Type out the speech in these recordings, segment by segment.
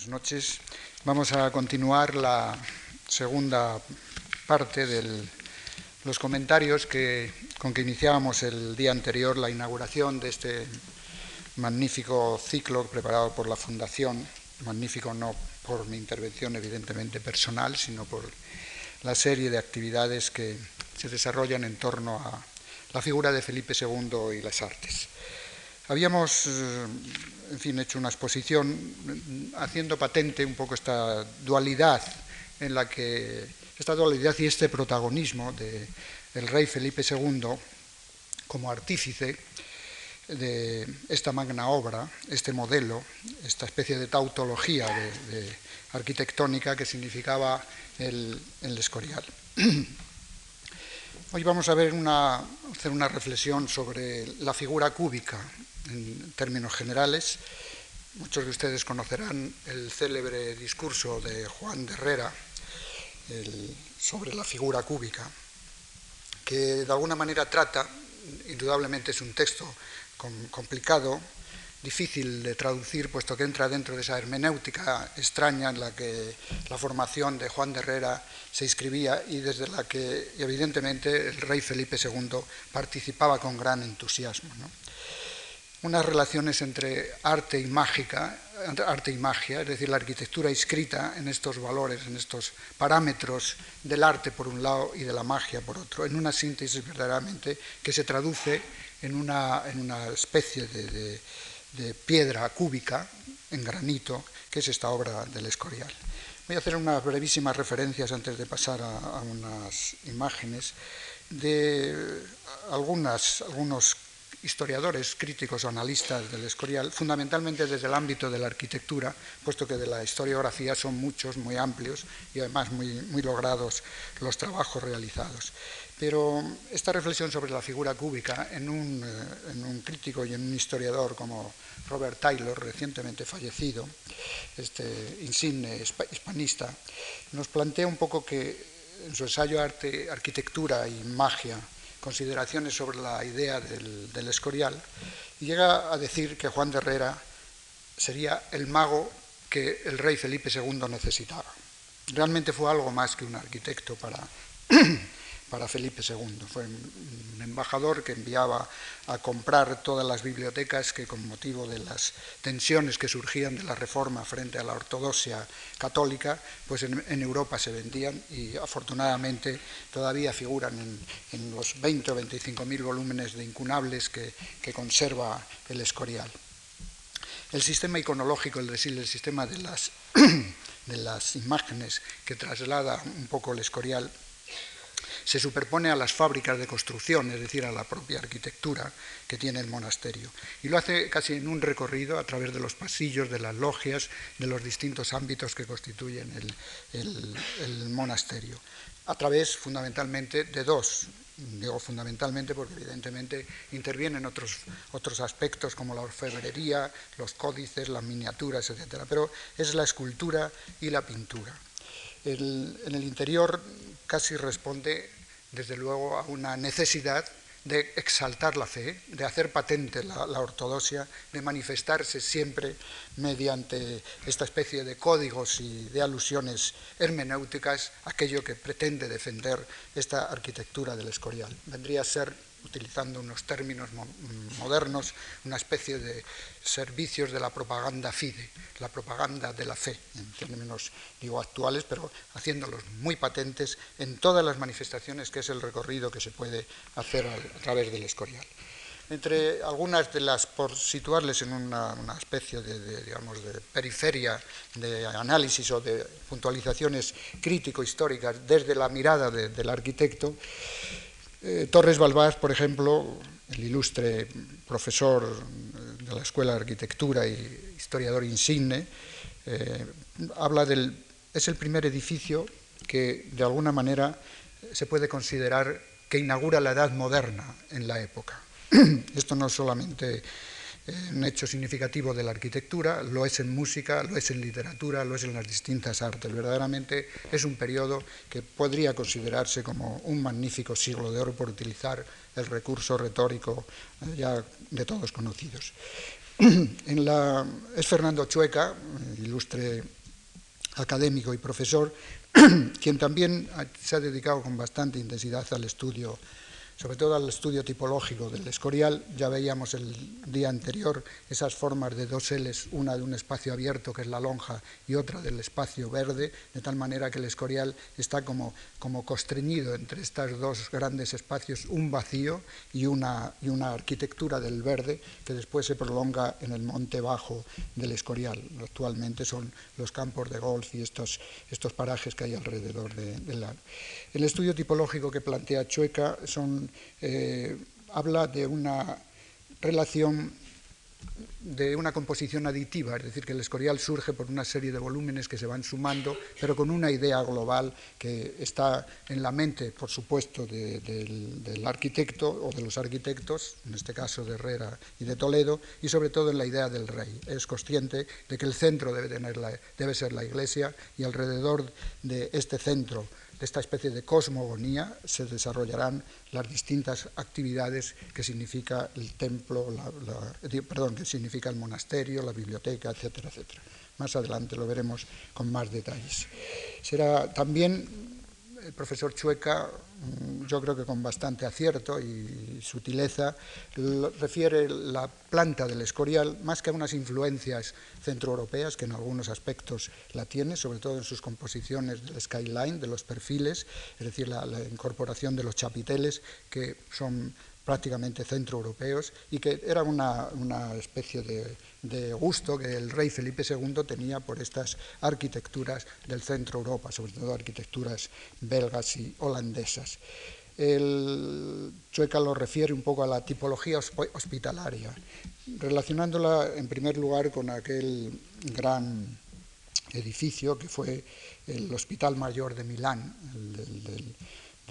Buenas noches. Vamos a continuar la segunda parte de los comentarios que, con que iniciábamos el día anterior la inauguración de este magnífico ciclo preparado por la Fundación, magnífico no por mi intervención evidentemente personal, sino por la serie de actividades que se desarrollan en torno a la figura de Felipe II y las artes. Habíamos, eh, en fin, hecho una exposición haciendo patente un poco esta dualidad en la que esta dualidad y este protagonismo del rey Felipe II como artífice de esta magna obra, este modelo, esta especie de tautología de, arquitectónica que significaba el, el Escorial. Hoy vamos a ver una, hacer una reflexión sobre la figura cúbica en términos generales. Muchos de ustedes conocerán el célebre discurso de Juan de Herrera sobre la figura cúbica, que de alguna manera trata, indudablemente es un texto complicado, difícil de traducir, puesto que entra dentro de esa hermenéutica extraña en la que la formación de Juan de Herrera se inscribía y desde la que evidentemente el rey Felipe II participaba con gran entusiasmo. Unas relaciones entre arte y mágica, arte y magia, es decir, la arquitectura inscrita en estos valores, en estos parámetros del arte por un lado y de la magia por otro, en una síntesis verdaderamente que se traduce en una, en una especie de piedra cúbica en granito, que es esta obra del Escorial. Voy a hacer unas brevísimas referencias antes de pasar a, unas imágenes de algunas, algunos historiadores, críticos o analistas del Escorial, fundamentalmente desde el ámbito de la arquitectura, puesto que de la historiografía son muchos, muy amplios y además muy, muy logrados los trabajos realizados. Pero esta reflexión sobre la figura cúbica en un, eh, en un, crítico y en un historiador como Robert Taylor, recientemente fallecido, este insigne hispanista, nos plantea un poco que en su ensayo Arte, Arquitectura y Magia, consideraciones sobre la idea del, Escorial, y llega a decir que Juan de Herrera sería el mago que el rey Felipe II necesitaba. Realmente fue algo más que un arquitecto para para Felipe II. Fue un embajador que enviaba a comprar todas las bibliotecas que con motivo de las tensiones que surgían de la reforma frente a la ortodoxia católica, pues en, Europa se vendían y afortunadamente todavía figuran en, los 20 o 25 mil volúmenes de incunables que, conserva el Escorial. El sistema iconológico, es decir, el sistema de las, de las imágenes que traslada un poco el Escorial, se superpone a las fábricas de construcción, es decir, a la propia arquitectura que tiene el monasterio. Y lo hace casi en un recorrido a través de los pasillos, de las logias, de los distintos ámbitos que constituyen el, monasterio, a través fundamentalmente de dos digo fundamentalmente porque evidentemente intervienen otros, otros aspectos como la orfebrería, los códices, las miniaturas, etc. Pero es la escultura y la pintura. en el interior casi responde, desde luego, a una necesidad de exaltar la fe, de hacer patente la, ortodoxia, de manifestarse siempre mediante esta especie de códigos y de alusiones hermenéuticas aquello que pretende defender esta arquitectura del Escorial. Vendría a ser utilizando unos términos modernos, una especie de servicios de la propaganda fide, la propaganda de la fe, en términos digo actuales, pero haciéndolos muy patentes en todas las manifestaciones que es el recorrido que se puede hacer a, través del Escorial. Entre algunas de las, por situarles en una, especie de, digamos, de periferia de análisis o de puntualizaciones crítico-históricas desde la mirada del arquitecto, eh, Torres Balbás, por ejemplo, el ilustre profesor de la Escuela de Arquitectura y historiador insigne, eh, habla del. es el primer edificio que de alguna manera se puede considerar que inaugura la edad moderna en la época. Esto no solamente un hecho significativo de la arquitectura, lo es en música, lo es en literatura, lo es en las distintas artes. Verdaderamente es un periodo que podría considerarse como un magnífico siglo de oro por utilizar el recurso retórico eh, ya de todos conocidos. Es Fernando Chueca, ilustre académico y profesor, quien también se ha dedicado con bastante intensidad al estudio sobre todo al estudio tipológico del escorial. Ya veíamos el día anterior esas formas de dos L's, una de un espacio abierto, que es la lonja, y otra del espacio verde, de tal manera que el escorial está como, como constreñido entre estos dos grandes espacios, un vacío y una, y una arquitectura del verde que después se prolonga en el monte bajo del escorial. Actualmente son los campos de golf y estos, estos parajes que hay alrededor de, de. El estudio tipológico que plantea Chueca son eh, habla de una relación de una composición aditiva, es decir, que el escorial surge por una serie de volúmenes que se van sumando, pero con una idea global que está en la mente, por supuesto, del, arquitecto o de los arquitectos, en este caso de Herrera y de Toledo, y sobre todo en la idea del rey. Es consciente de que el centro debe, tener debe ser la iglesia y alrededor de este centro de esta especie de cosmogonía se desarrollarán las distintas actividades que significa el templo, perdón, que significa el monasterio, la biblioteca, etcétera, etcétera. Más adelante lo veremos con más detalles. Será también el profesor Chueca Mm, yo creo que con bastante acierto y sutileza, refiere la planta del escorial más que a unas influencias centroeuropeas, que en algunos aspectos la tiene, sobre todo en sus composiciones del skyline, de los perfiles, es decir, la, la incorporación de los chapiteles, que son prácticamente centroeuropeos y que era una, especie de, gusto que el rey Felipe II tenía por estas arquitecturas del centro Europa, sobre todo arquitecturas belgas y holandesas. El Chueca lo refiere un poco a la tipología hospitalaria, relacionándola en primer lugar con aquel gran edificio que fue el Hospital Mayor de Milán, el del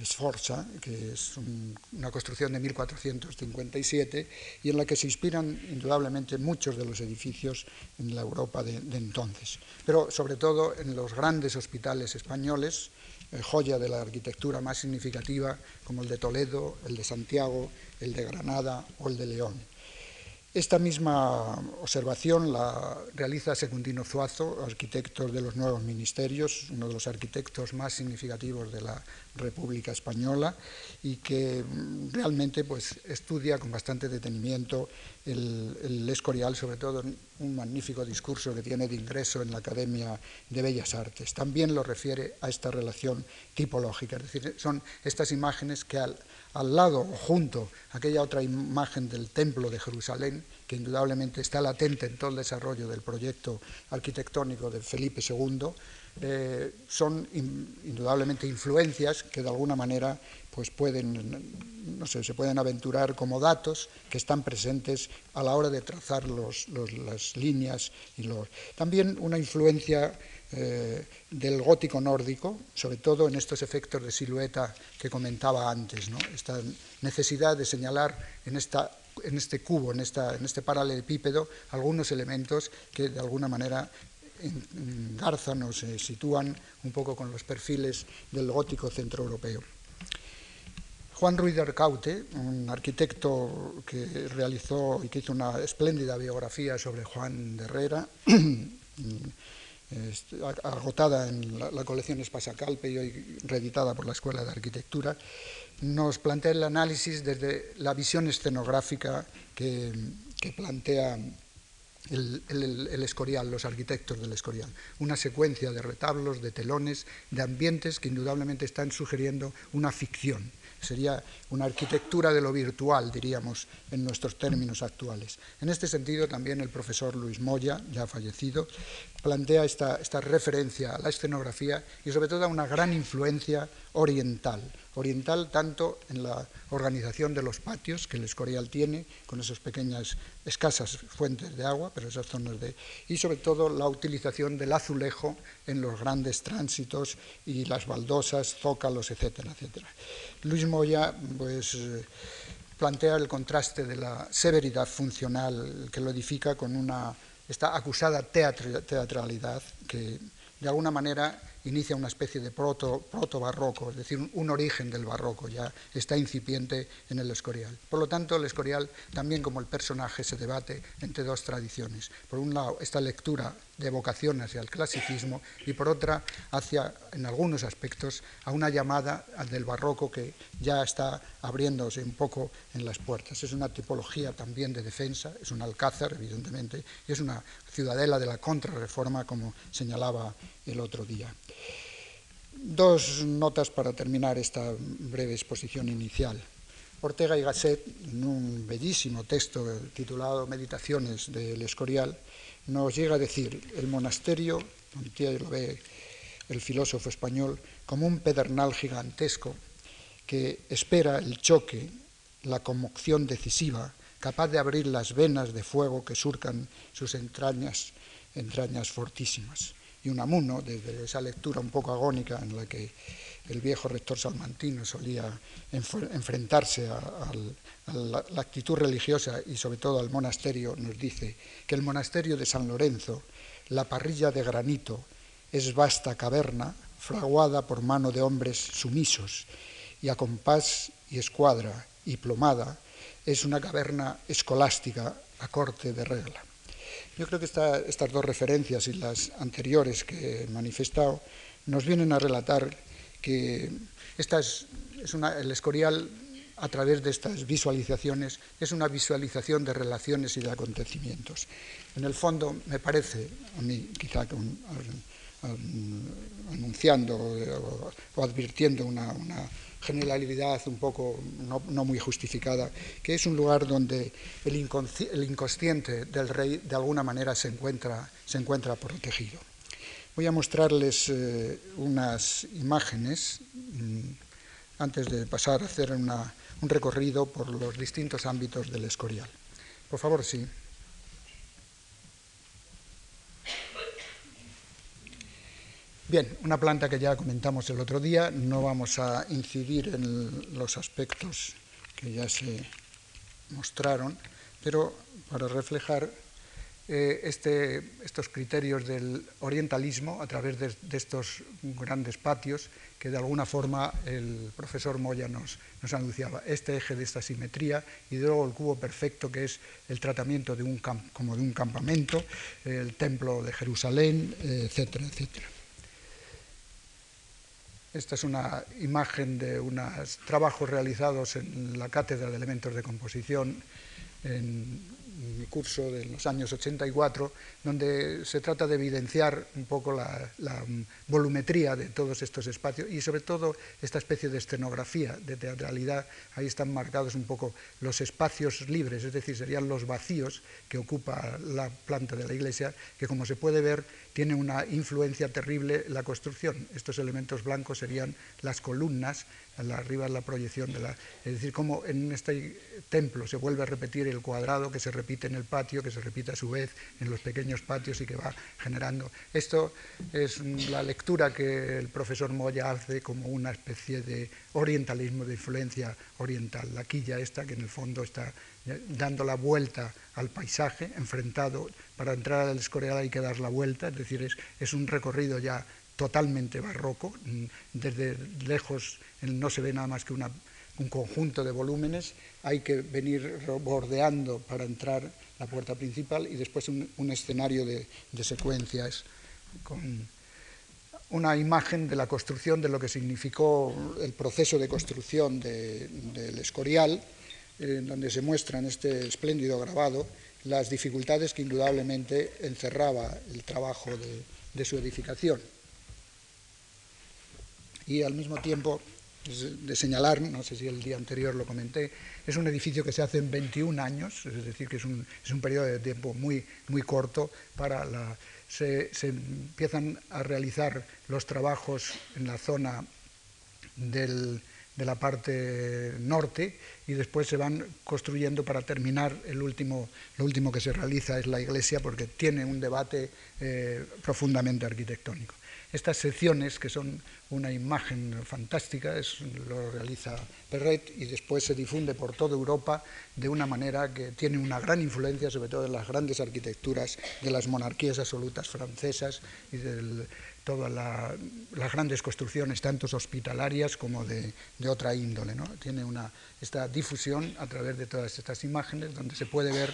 Sforza, que es una construcción de 1457 y en la que se inspiran indudablemente muchos de los edificios en la Europa de, entonces, pero sobre todo en los grandes hospitales españoles, eh, joya de la arquitectura más significativa como el de Toledo, el de Santiago, el de Granada o el de León. Esta misma observación la realiza Secundino Zuazo, arquitecto de los nuevos ministerios, uno de los arquitectos más significativos de la República Española y que mm, realmente pues, estudia con bastante detenimiento el, Escorial, sobre todo un magnífico discurso que tiene de ingreso en la Academia de Bellas Artes. También lo refiere a esta relación tipológica, es decir, son estas imágenes que al al lado o junto aquella otra imagen del templo de Jerusalén, que indudablemente está latente en todo el desarrollo del proyecto arquitectónico de Felipe II, eh, son indudablemente influencias que de alguna manera pues pueden, no sé, se pueden aventurar como datos que están presentes a la hora de trazar las líneas y los. También una influencia eh, del gótico nórdico, sobre todo en estos efectos de silueta que comentaba antes, esta necesidad de señalar en, esta, en este cubo, en, esta, en este paralelepípedo, algunos elementos que de alguna manera engarzan o se sitúan un poco con los perfiles del gótico centroeuropeo. Juan Ruiz de Arcaute, un arquitecto que realizó y que hizo una espléndida biografía sobre Juan de Herrera, agotada en la, colección Espasacalpe y hoy reeditada por la Escuela de Arquitectura, nos plantea el análisis desde la visión escenográfica que, plantea el, Escorial, los arquitectos del Escorial. Una secuencia de retablos, de telones, de ambientes que indudablemente están sugiriendo una ficción sería una arquitectura de lo virtual, diríamos, en nuestros términos actuales. En este sentido, también el profesor Luis Moya, ya fallecido, plantea esta, esta referencia a la escenografía y sobre todo a una gran influencia oriental, oriental tanto en la organización de los patios que el Escorial tiene, con esas pequeñas, escasas fuentes de agua, pero esas zonas de... y sobre todo la utilización del azulejo en los grandes tránsitos y las baldosas, zócalos, etcétera, etcétera. Luis Moya, pues plantea el contraste de la severidad funcional que lo edifica con una esta acusada teatralidad que de alguna manera inicia una especie de proto, proto barroco, es decir, un, origen del barroco, ya está incipiente en el Escorial. Por lo tanto, el Escorial, también como el personaje, se debate entre dos tradiciones. Por un lado, esta lectura de vocación hacia el clasicismo y por otra, hacia, en algunos aspectos, a una llamada del barroco que ya está abriéndose un poco en las puertas. Es una tipología también de defensa, es un alcázar, evidentemente, y es una ciudadela de la contrarreforma, como señalaba el otro día. Dos notas para terminar esta breve exposición inicial. Ortega y Gasset, en un bellísimo texto titulado Meditaciones del Escorial, nos llega a decir, el monasterio, lo ve el filósofo español, como un pedernal gigantesco que espera el choque, la conmoción decisiva, capaz de abrir las venas de fuego que surcan sus entrañas, entrañas fortísimas. Y Unamuno, desde esa lectura un poco agónica en la que el viejo rector salmantino solía enfrentarse a, la, la, actitud religiosa y sobre todo al monasterio, nos dice que el monasterio de San Lorenzo, la parrilla de granito, es vasta caverna fraguada por mano de hombres sumisos y a compás y escuadra y plomada es una caverna escolástica a corte de regla. Yo creo que estas dos referencias y las anteriores que he manifestado nos vienen a relatar que esta es, el Escorial, a través de estas visualizaciones, es una visualización de relaciones y de acontecimientos. En el fondo, me parece, a mí quizá anunciando o, advirtiendo una generalidad un poco no, muy justificada, que es un lugar donde el, inconsciente del rey de alguna manera se encuentra, se encuentra protegido. Voy a mostrarles eh, unas imágenes mm, antes de pasar a hacer un recorrido por los distintos ámbitos del Escorial. Por favor, sí. Bien, una planta que ya comentamos el otro día, no vamos a incidir en los aspectos que ya se mostraron, pero para reflejar eh, este, estos criterios del orientalismo a través de, estos grandes patios que de alguna forma el profesor Moya nos, anunciaba. Este eje de esta simetría y luego el cubo perfecto que es el tratamiento de un como de un campamento, el templo de Jerusalén, etcétera, etcétera. Esta es una imagen de unos trabajos realizados en la Cátedra de Elementos de Composición en mi curso de los años 84, donde se trata de evidenciar un poco la, volumetría de todos estos espacios y sobre todo esta especie de escenografía, de teatralidad. Ahí están marcados un poco los espacios libres, es decir, serían los vacíos que ocupa la planta de la iglesia, que como se puede ver tiene una influencia terrible la construcción. Estos elementos blancos serían las columnas arriba la proyección de la... Es decir, como en este templo se vuelve a repetir el cuadrado que se repite en el patio, que se repite a su vez en los pequeños patios y que va generando... Esto es la lectura que el profesor Moya hace como una especie de orientalismo, de influencia oriental. La quilla esta que en el fondo está dando la vuelta al paisaje, enfrentado, para entrar al Escorial hay que dar la vuelta, es decir, es, es un recorrido ya totalmente barroco. Mm, desde lejos no se ve nada más que un conjunto de volúmenes. Hay que venir bordeando para entrar la puerta principal y después un, escenario de, secuencias con una imagen de la construcción, de lo que significó el proceso de construcción del Escorial, en donde se muestra en este espléndido grabado las dificultades que indudablemente encerraba el trabajo de su edificación y al mismo tiempo de señalar, no sé si el día anterior lo comenté, es un edificio que se hace en 21 años, es decir, que es un, es un periodo de tiempo muy, muy corto para. Se, se, empiezan a realizar los trabajos en la zona del, de la parte norte y después se van construyendo para terminar el último, lo último que se realiza es la iglesia porque tiene un debate eh, profundamente arquitectónico. Estas secciones, que son una imagen fantástica, es, lo realiza Perret y después se difunde por toda Europa de una manera que tiene una gran influencia, sobre todo en las grandes arquitecturas de las monarquías absolutas francesas y del todas las grandes construcciones, tanto hospitalarias como de, otra índole. ¿no? Tiene una, esta difusión a través de todas estas imágenes, donde se puede ver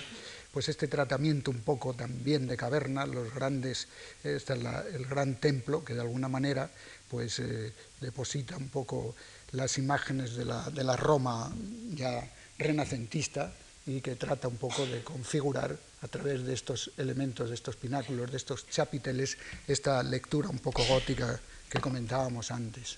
pues este tratamiento un poco también de caverna, los grandes, este es el gran templo que de alguna manera pues eh, deposita un poco las imágenes de la, de la Roma ya renacentista y que trata un poco de configurar a través de estos elementos, de estos pináculos, de estos chapiteles, esta lectura un poco gótica que comentábamos antes.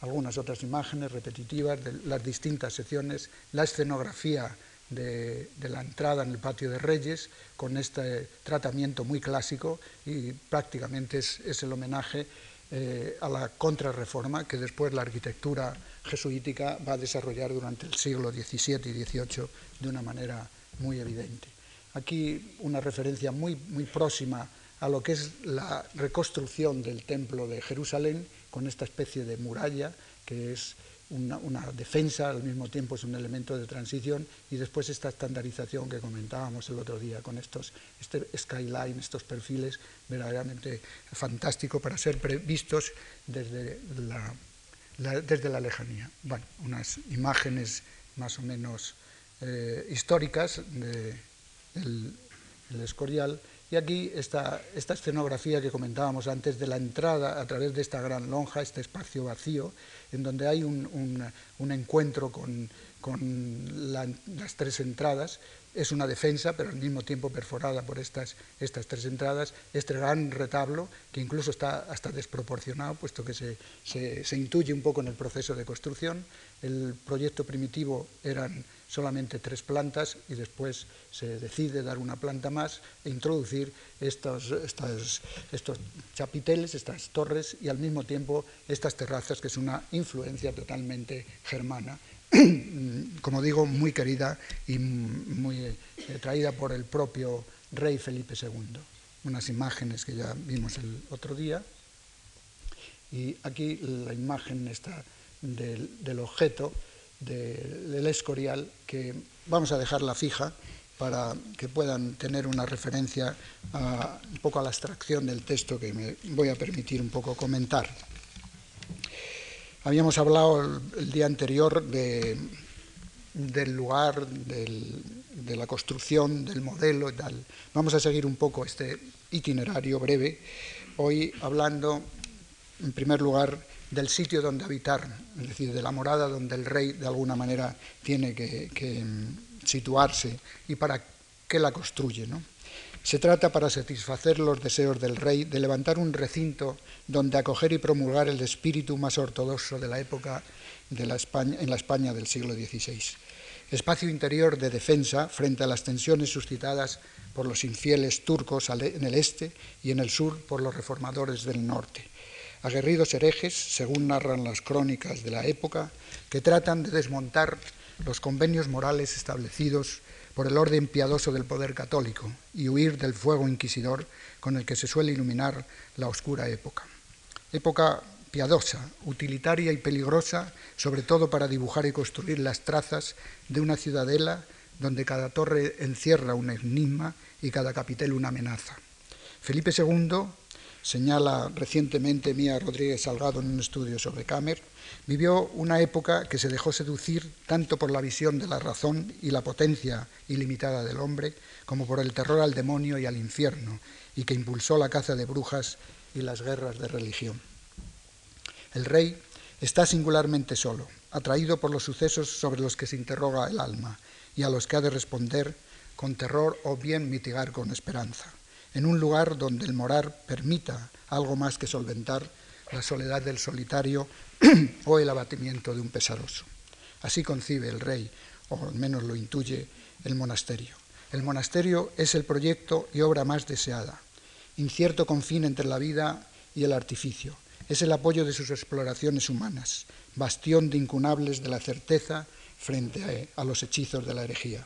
Algunas otras imágenes repetitivas de las distintas secciones, la escenografía de, la entrada en el patio de Reyes, con este tratamiento muy clásico y prácticamente es, el homenaje eh, a la contrarreforma que después la arquitectura jesuítica va a desarrollar durante el siglo XVII y XVIII de una manera muy evidente. Aquí una referencia muy, muy próxima a lo que es la reconstrucción del templo de Jerusalén con esta especie de muralla que es una, defensa, al mismo tiempo es un elemento de transición y después esta estandarización que comentábamos el otro día con estos este skyline, estos perfiles verdaderamente fantásticos para ser vistos desde la, desde la lejanía. Bueno, unas imágenes más o menos eh, históricas del Escorial y aquí esta escenografía que comentábamos antes de la entrada a través de esta gran lonja, este espacio vacío, en donde hay un, encuentro con, las tres entradas. Es una defensa, pero al mismo tiempo perforada por estas, estas tres entradas. Este gran retablo, que incluso está hasta desproporcionado, puesto que se, se intuye un poco en el proceso de construcción. El proyecto primitivo eran solamente tres plantas y después se decide dar una planta más e introducir estos, estos chapiteles, estas torres y al mismo tiempo estas terrazas, que es una influencia totalmente germana, como digo, muy querida y muy eh, traída por el propio rey Felipe II. Unas imágenes que ya vimos el otro día. Y aquí la imagen está del, del objeto del Escorial, que vamos a dejarla fija para que puedan tener una referencia un poco a la abstracción del texto que me voy a permitir un poco comentar. Habíamos hablado el, día anterior del lugar, de la construcción, del modelo y tal. Vamos a seguir un poco este itinerario breve, hoy hablando, en primer lugar, del sitio donde habitar, es decir, de la morada donde el rey de alguna manera tiene que, mm, situarse y para qué la construye. ¿no? Se trata, para satisfacer los deseos del rey, de levantar un recinto donde acoger y promulgar el espíritu más ortodoxo de la época de la España, en la España del siglo XVI. Espacio interior de defensa frente a las tensiones suscitadas por los infieles turcos en el este y en el sur por los reformadores del norte aguerridos herejes, según narran las crónicas de la época, que tratan de desmontar los convenios morales establecidos por el orden piadoso del poder católico y huir del fuego inquisidor con el que se suele iluminar la oscura época. Época piadosa, utilitaria y peligrosa, sobre todo para dibujar y construir las trazas de una ciudadela donde cada torre encierra un enigma y cada capitel una amenaza. Felipe II señala recientemente Mía Rodríguez Salgado en un estudio sobre Camer, vivió una época que se dejó seducir tanto por la visión de la razón y la potencia ilimitada del hombre, como por el terror al demonio y al infierno, y que impulsó la caza de brujas y las guerras de religión. El rey está singularmente solo, atraído por los sucesos sobre los que se interroga el alma y a los que ha de responder con terror o bien mitigar con esperanza en un lugar donde el morar permita algo más que solventar la soledad del solitario o el abatimiento de un pesaroso. Así concibe el rey, o al menos lo intuye, el monasterio. El monasterio es el proyecto y obra más deseada, incierto confín entre la vida y el artificio. Es el apoyo de sus exploraciones humanas, bastión de incunables de la certeza frente a, los hechizos de la herejía.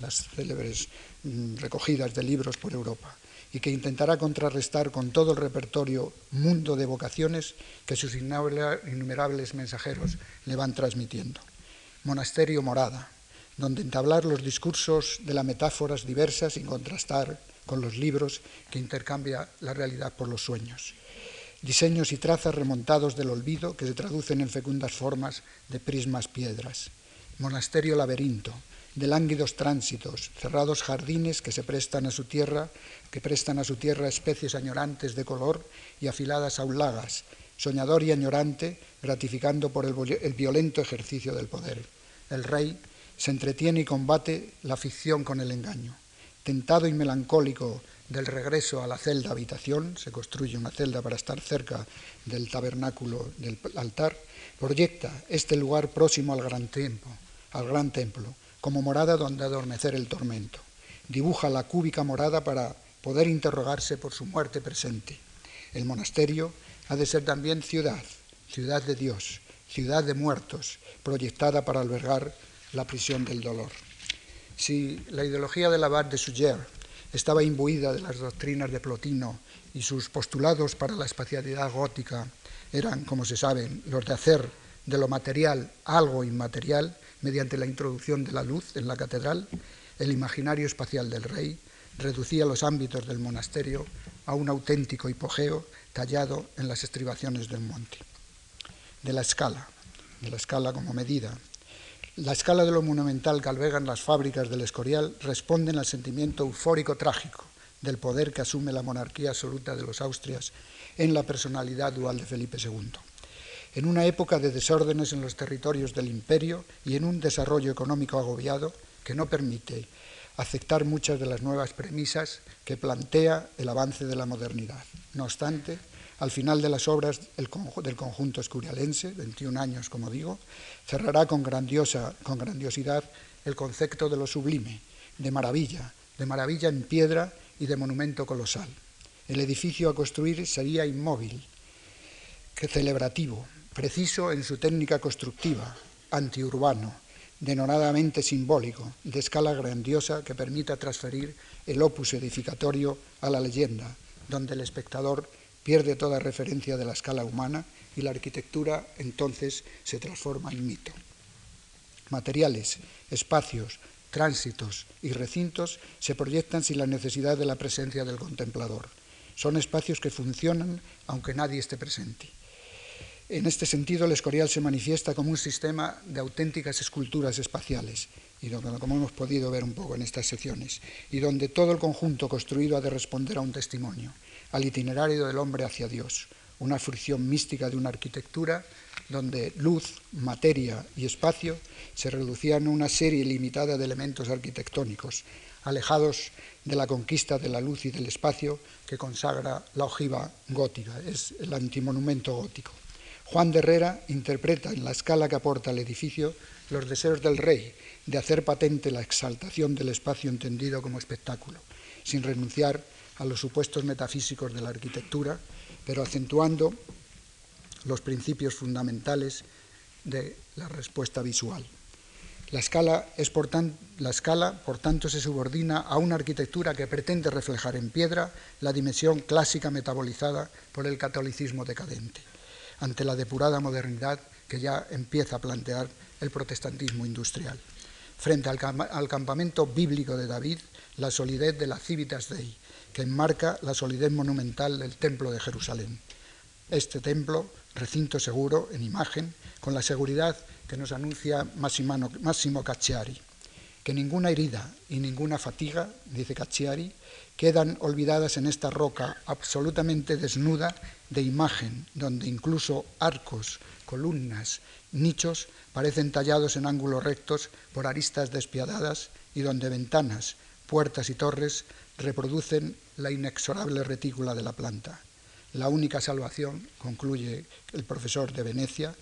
Las célebres mm, recogidas de libros por Europa y que intentará contrarrestar con todo el repertorio mundo de vocaciones que sus innumerables mensajeros le van transmitiendo. Monasterio morada, donde entablar los discursos de las metáforas diversas y contrastar con los libros que intercambia la realidad por los sueños. diseños y trazas remontados del olvido que se traducen en fecundas formas de prismas piedras. Monasterio laberinto, de lánguidos tránsitos, cerrados jardines que se prestan a su tierra, que prestan a su tierra especies añorantes de color y afiladas aulagas, soñador y añorante, gratificando por el, el violento ejercicio del poder. El rey se entretiene y combate la ficción con el engaño. Tentado y melancólico del regreso a la celda habitación, se construye una celda para estar cerca del tabernáculo del altar, proyecta este lugar próximo al gran templo, al gran templo, como morada donde adormecer el tormento. Dibuja la cúbica morada para poder interrogarse por su muerte presente. El monasterio ha de ser también ciudad, ciudad de Dios, ciudad de muertos, proyectada para albergar la prisión del dolor. Si la ideología del abad de Suger estaba imbuida de las doctrinas de Plotino y sus postulados para la espacialidad gótica eran, como se sabe, los de hacer de lo material algo inmaterial mediante la introducción de la luz en la catedral, el imaginario espacial del rey reducía los ámbitos del monasterio a un auténtico hipogeo tallado en las estribaciones del monte. De la escala, de la escala como medida, la escala de lo monumental que albergan las fábricas del Escorial responden al sentimiento eufórico trágico del poder que asume la monarquía absoluta de los Austrias en la personalidad dual de Felipe II. En una época de desórdenes en los territorios del imperio y en un desarrollo económico agobiado que no permite aceptar muchas de las nuevas premisas que plantea el avance de la modernidad. No obstante, al final de las obras del conjunto escurialense, 21 años como digo, cerrará con, grandiosa, con grandiosidad el concepto de lo sublime, de maravilla, de maravilla en piedra y de monumento colosal. El edificio a construir sería inmóvil, que celebrativo, preciso en su técnica constructiva, antiurbano, denodadamente simbólico, de escala grandiosa que permita transferir el opus edificatorio a la leyenda, donde el espectador pierde toda referencia de la escala humana y la arquitectura entonces se transforma en mito. Materiales, espacios, tránsitos y recintos se proyectan sin la necesidad de la presencia del contemplador. Son espacios que funcionan aunque nadie esté presente. En este sentido, el Escorial se manifiesta como un sistema de auténticas esculturas espaciales, y como hemos podido ver un poco en estas secciones, y donde todo el conjunto construido ha de responder a un testimonio al itinerario del hombre hacia Dios, una fricción mística de una arquitectura donde luz, materia y espacio se reducían a una serie limitada de elementos arquitectónicos, alejados de la conquista de la luz y del espacio que consagra la ojiva gótica, es el antimonumento gótico. Juan de Herrera interpreta en la escala que aporta el edificio los deseos del rey de hacer patente la exaltación del espacio entendido como espectáculo, sin renunciar a los supuestos metafísicos de la arquitectura, pero acentuando los principios fundamentales de la respuesta visual. La escala, es por la escala, por tanto, se subordina a una arquitectura que pretende reflejar en piedra la dimensión clásica metabolizada por el catolicismo decadente, ante la depurada modernidad que ya empieza a plantear el protestantismo industrial. Frente al, campamento bíblico de David, la solidez de la Civitas Dei, que enmarca la solidez monumental del Templo de Jerusalén. Este templo, recinto seguro en imagen, con la seguridad que nos anuncia Máximo Cacciari, que ninguna herida y ninguna fatiga, dice Cacciari, quedan olvidadas en esta roca absolutamente desnuda de imagen, donde incluso arcos, columnas, nichos parecen tallados en ángulos rectos por aristas despiadadas y donde ventanas, puertas y torres reproducen la inexorable retícula de la planta. La única salvación, concluye el profesor de Venecia,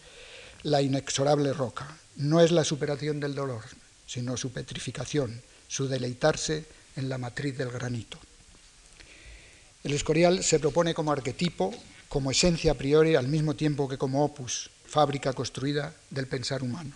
la inexorable roca. No es la superación del dolor, sino su petrificación, su deleitarse en la matriz del granito. El Escorial se propone como arquetipo, como esencia a priori, al mismo tiempo que como opus, fábrica construida del pensar humano.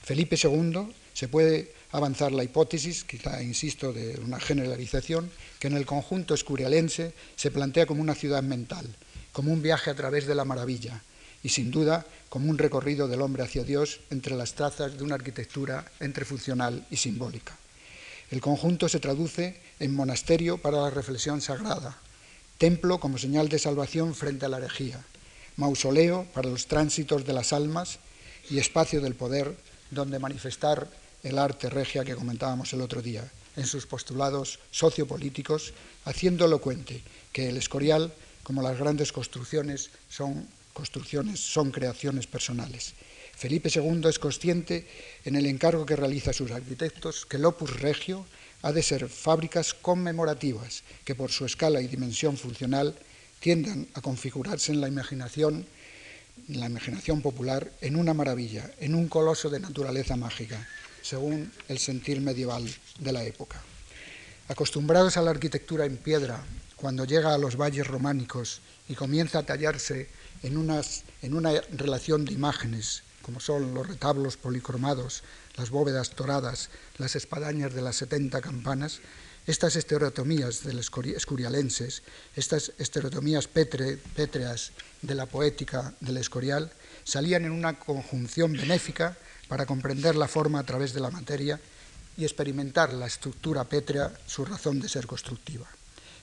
Felipe II se puede avanzar la hipótesis, quizá insisto, de una generalización, que en el conjunto escurialense se plantea como una ciudad mental, como un viaje a través de la maravilla y sin duda como un recorrido del hombre hacia Dios entre las trazas de una arquitectura entre funcional y simbólica. El conjunto se traduce en monasterio para la reflexión sagrada, templo como señal de salvación frente a la herejía, mausoleo para los tránsitos de las almas y espacio del poder donde manifestar el arte regia que comentábamos el otro día, en sus postulados sociopolíticos, haciendo elocuente que el Escorial, como las grandes construcciones, son construcciones, son creaciones personales. Felipe II es consciente en el encargo que realiza a sus arquitectos que el opus regio ha de ser fábricas conmemorativas que por su escala y dimensión funcional tiendan a configurarse en la imaginación, en la imaginación popular en una maravilla, en un coloso de naturaleza mágica, según el sentir medieval de la época. Acostumbrados a la arquitectura en piedra, cuando llega a los valles románicos y comienza a tallarse en, una relación de imágenes, como son los retablos policromados, las bóvedas toradas, las espadañas de las setenta campanas, estas estereotomías del escurialenses, estas estereotomías pétreas de la poética del escorial, salían en una conjunción benéfica para comprender la forma a través de la materia y experimentar la estructura pétrea, su razón de ser constructiva.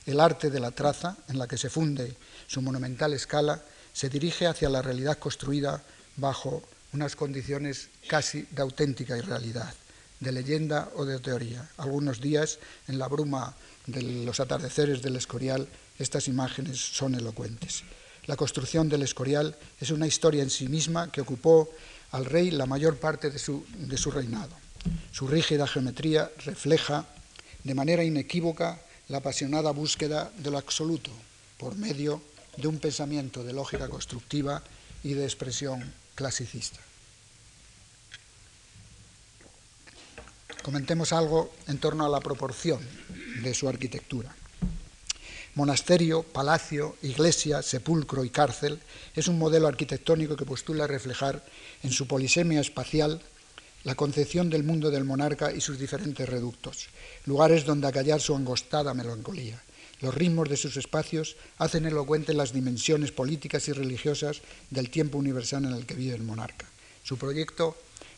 El arte de la traza, en la que se funde su monumental escala, se dirige hacia la realidad construida bajo unas condiciones casi de auténtica irrealidad, de leyenda o de teoría. Algunos días, en la bruma de los atardeceres del Escorial, estas imágenes son elocuentes. La construcción del Escorial es una historia en sí misma que ocupó al rey la mayor parte de su, de su reinado. Su rígida geometría refleja de manera inequívoca la apasionada búsqueda de lo absoluto por medio de un pensamiento de lógica constructiva y de expresión clasicista. Comentemos algo en torno a la proporción de su arquitectura. Monasterio, palacio, iglesia, sepulcro y cárcel es un modelo arquitectónico que postula reflejar en su polisemia espacial la concepción del mundo del monarca y sus diferentes reductos, lugares donde acallar su angostada melancolía. Los ritmos de sus espacios hacen elocuentes las dimensiones políticas y religiosas del tiempo universal en el que vive el monarca. Su proyecto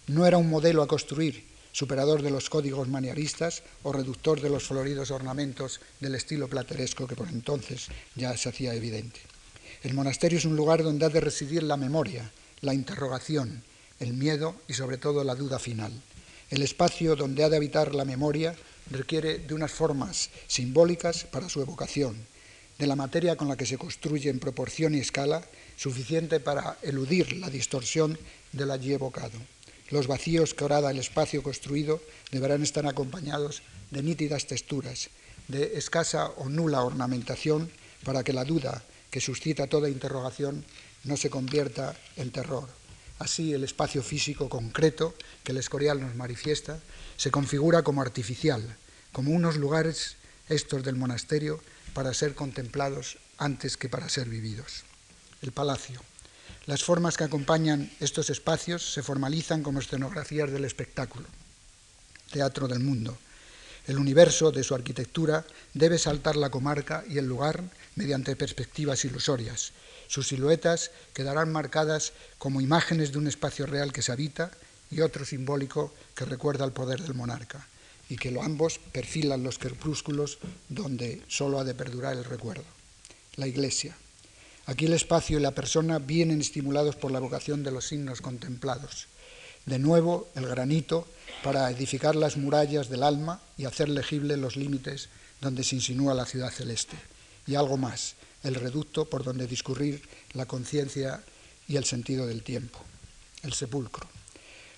no era un modelo a construir, superador de los códigos manieristas o reductor de los floridos ornamentos del estilo plateresco que por entonces ya se hacía evidente. El monasterio es un lugar donde ha de residir la memoria, la interrogación, el miedo y sobre todo la duda final. El espacio donde ha de habitar la memoria requiere de unas formas simbólicas para su evocación, de la materia con la que se construye en proporción y escala, suficiente para eludir la distorsión del allí evocado. Los vacíos que orada el espacio construido deberán estar acompañados de nítidas texturas, de escasa o nula ornamentación para que la duda que suscita toda interrogación no se convierta en terror. Así el espacio físico concreto que el Escorial nos manifiesta se configura como artificial, como unos lugares estos del monasterio para ser contemplados antes que para ser vividos. El palacio. Las formas que acompañan estos espacios se formalizan como escenografías del espectáculo, teatro del mundo. El universo de su arquitectura debe saltar la comarca y el lugar mediante perspectivas ilusorias. Sus siluetas quedarán marcadas como imágenes de un espacio real que se habita y otro simbólico que recuerda el poder del monarca, y que lo ambos perfilan los crepúsculos donde solo ha de perdurar el recuerdo. La iglesia. Aquí el espacio y la persona vienen estimulados por la vocación de los signos contemplados. De nuevo, el granito para edificar las murallas del alma y hacer legibles los límites donde se insinúa la ciudad celeste. Y algo más, el reducto por donde discurrir la conciencia y el sentido del tiempo, el sepulcro.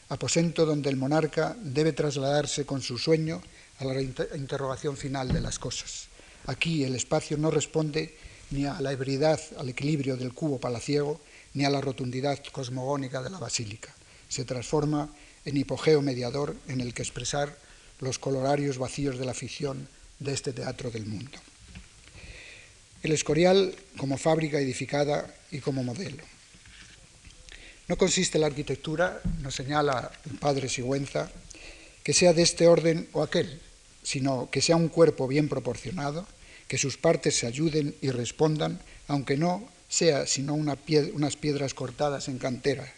Aposento donde el monarca debe trasladarse con su sueño a la interrogación final de las cosas. Aquí el espacio no responde ni a la ebriedad, al equilibrio del cubo palaciego, ni a la rotundidad cosmogónica de la basílica. Se transforma en hipogeo mediador en el que expresar los colorarios vacíos de la ficción de este teatro del mundo. El Escorial como fábrica edificada y como modelo. No consiste la arquitectura, nos señala el padre Sigüenza, que sea de este orden o aquel, sino que sea un cuerpo bien proporcionado, que sus partes se ayuden y respondan, aunque no sea sino unas piedras cortadas en cantera,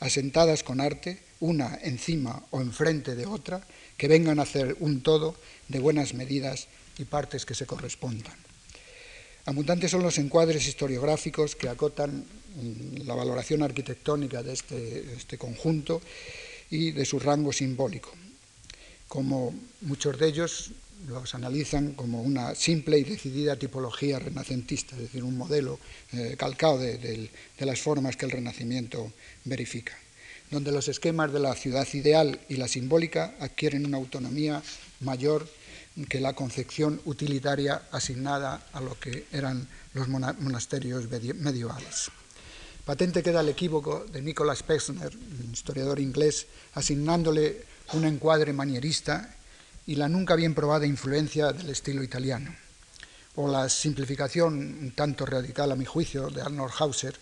asentadas con arte, una encima o enfrente de otra, que vengan a hacer un todo de buenas medidas y partes que se correspondan. Abundantes son los encuadres historiográficos que acotan la valoración arquitectónica de este, este, conjunto y de su rango simbólico. Como muchos de ellos los analizan como una simple y decidida tipología renacentista, es decir, un modelo eh, calcado de las formas que el Renacimiento verifica donde los esquemas de la ciudad ideal y la simbólica adquieren una autonomía mayor que la concepción utilitaria asignada a lo que eran los monasterios medievales. Patente queda el equívoco de Nicholas Pexner, historiador inglés, asignándole un encuadre manierista y la nunca bien probada influencia del estilo italiano, o la simplificación un tanto radical a mi juicio de Arnold Hauser,